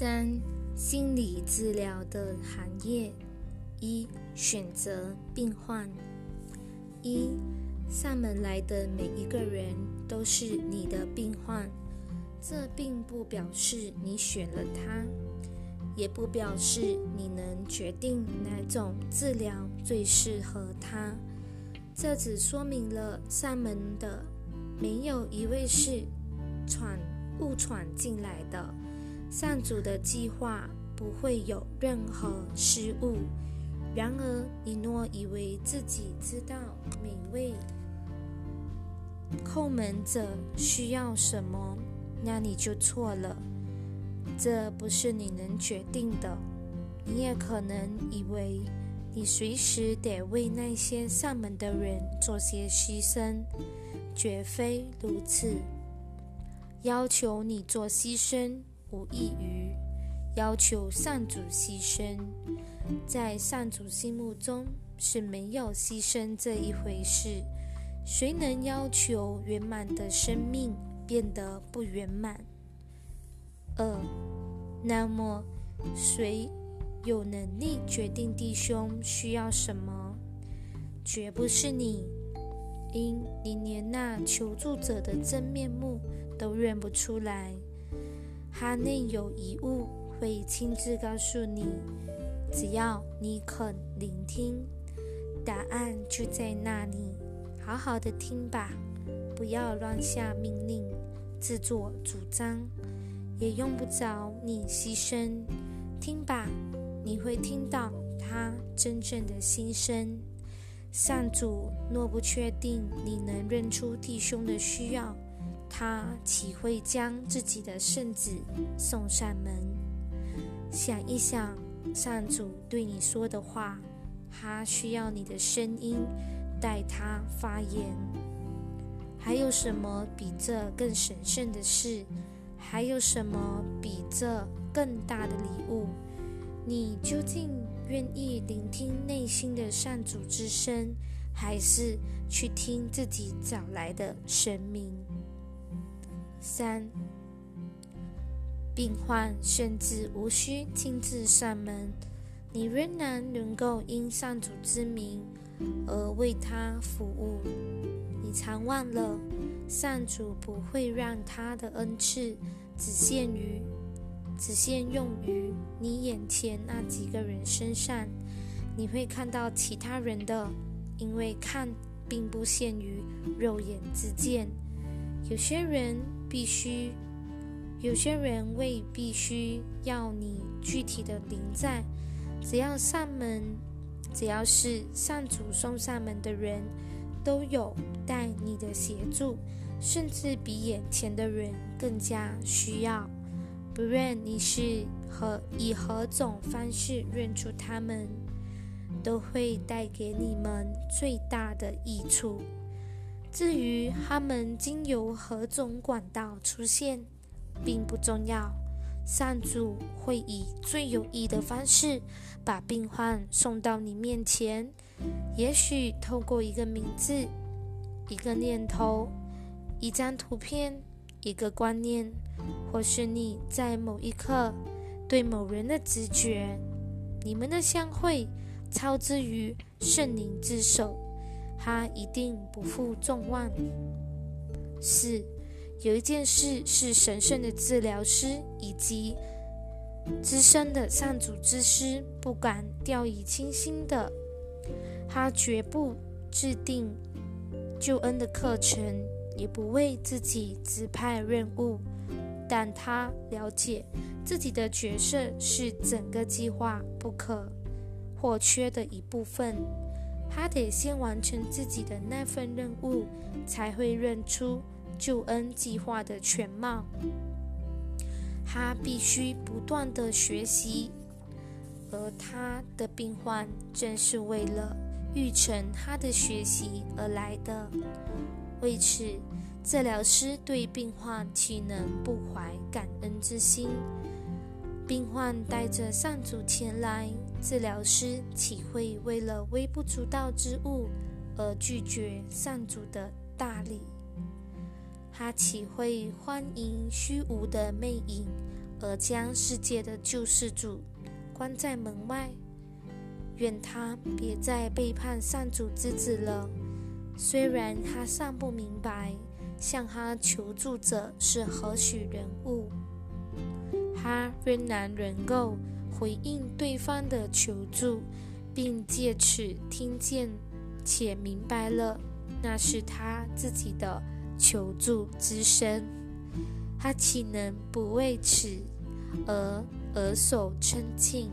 三、心理治疗的行业：一、选择病患。一、上门来的每一个人都是你的病患，这并不表示你选了他，也不表示你能决定哪种治疗最适合他。这只说明了上门的没有一位是闯误闯进来的。上主的计划不会有任何失误。然而，你若以为自己知道每位叩门者需要什么，那你就错了。这不是你能决定的。你也可能以为你随时得为那些上门的人做些牺牲，绝非如此。要求你做牺牲。无异于要求上主牺牲，在上主心目中是没有牺牲这一回事。谁能要求圆满的生命变得不圆满？二，那么谁有能力决定弟兄需要什么？绝不是你，因你连那求助者的真面目都认不出来。他内有一物会亲自告诉你，只要你肯聆听，答案就在那里。好好的听吧，不要乱下命令、自作主张，也用不着你牺牲。听吧，你会听到他真正的心声。上主若不确定你能认出弟兄的需要，他岂会将自己的圣子送上门？想一想，上主对你说的话，他需要你的声音代他发言。还有什么比这更神圣的事？还有什么比这更大的礼物？你究竟愿意聆听内心的上主之声，还是去听自己找来的神明？三，病患甚至无需亲自上门，你仍然能够因上主之名而为他服务。你常忘了，上主不会让他的恩赐只限于、只限用于你眼前那几个人身上。你会看到其他人的，因为看并不限于肉眼之见。有些人。必须，有些人未必须要你具体的临在，只要上门，只要是上主送上门的人，都有待你的协助，甚至比眼前的人更加需要。不论你是何以何种方式认出他们，都会带给你们最大的益处。至于他们经由何种管道出现，并不重要。上主会以最有益的方式把病患送到你面前，也许透过一个名字、一个念头、一张图片、一个观念，或是你在某一刻对某人的直觉。你们的相会超之于圣灵之手。他一定不负众望。四，有一件事是神圣的治疗师以及资深的上主之师不敢掉以轻心的，他绝不制定救恩的课程，也不为自己指派任务，但他了解自己的角色是整个计划不可或缺的一部分。他得先完成自己的那份任务，才会认出救恩计划的全貌。他必须不断的学习，而他的病患正是为了预成他的学习而来的。为此，治疗师对病患岂能不怀感恩之心？病患带着上主前来，治疗师岂会为了微不足道之物而拒绝上主的大礼？他岂会欢迎虚无的魅影而将世界的救世主关在门外。愿他别再背叛上主之子了。虽然他尚不明白向他求助者是何许人物，他仍然能够回应对方的求助，并借此听见且明白了那是他自己的求助之声。他岂能不为此而耳手称庆？